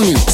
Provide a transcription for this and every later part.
me.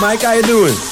Mike, how you doing?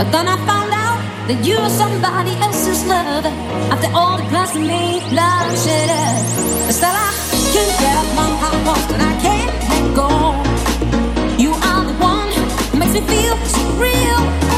But then I found out that you were somebody else's lover. After all the plans we me, love and shit up. But still, I can't get up my heart horse and I can't let go. You are the one who makes me feel so real.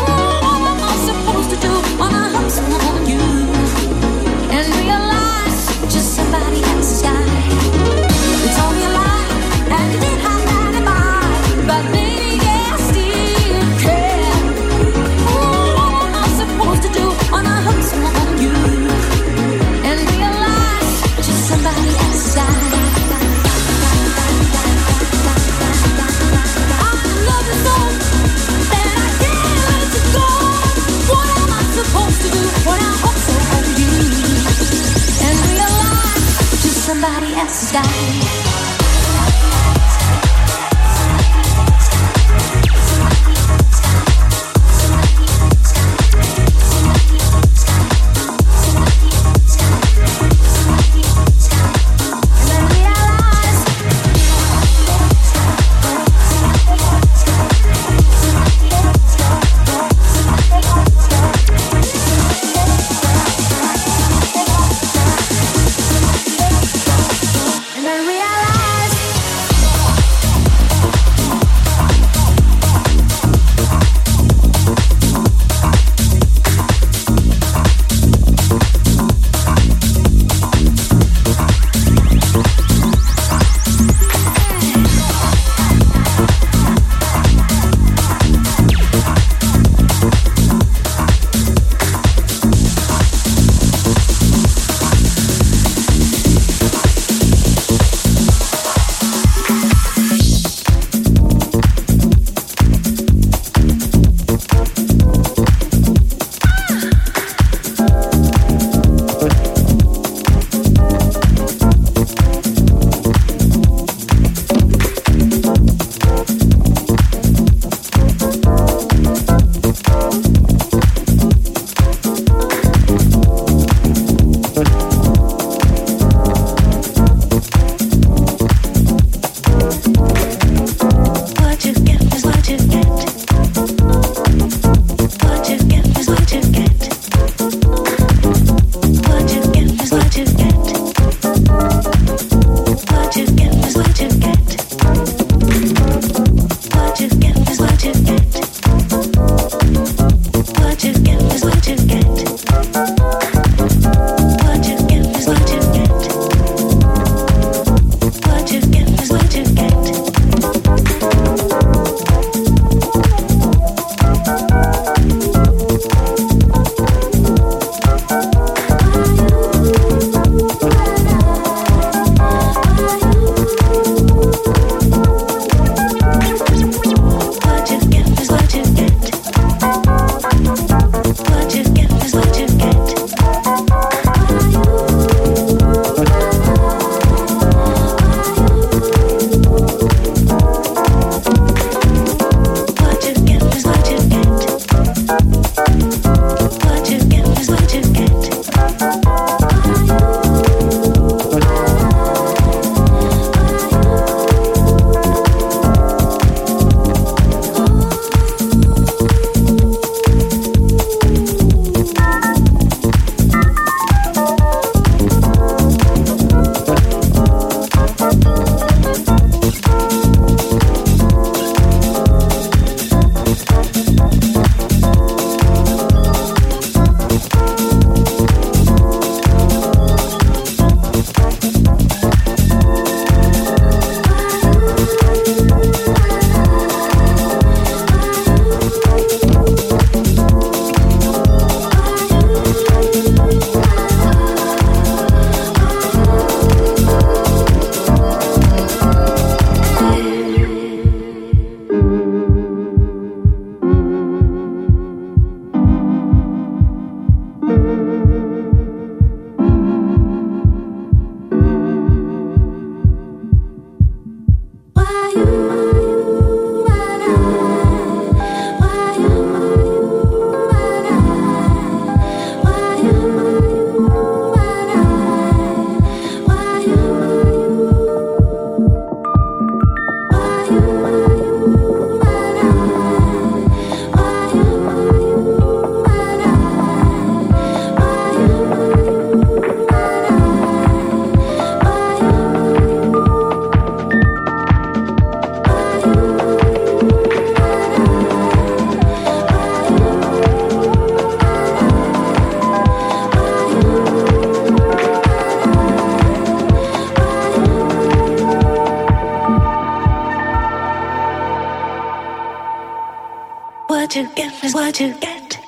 What you give is what you get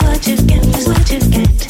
What you give is what you get.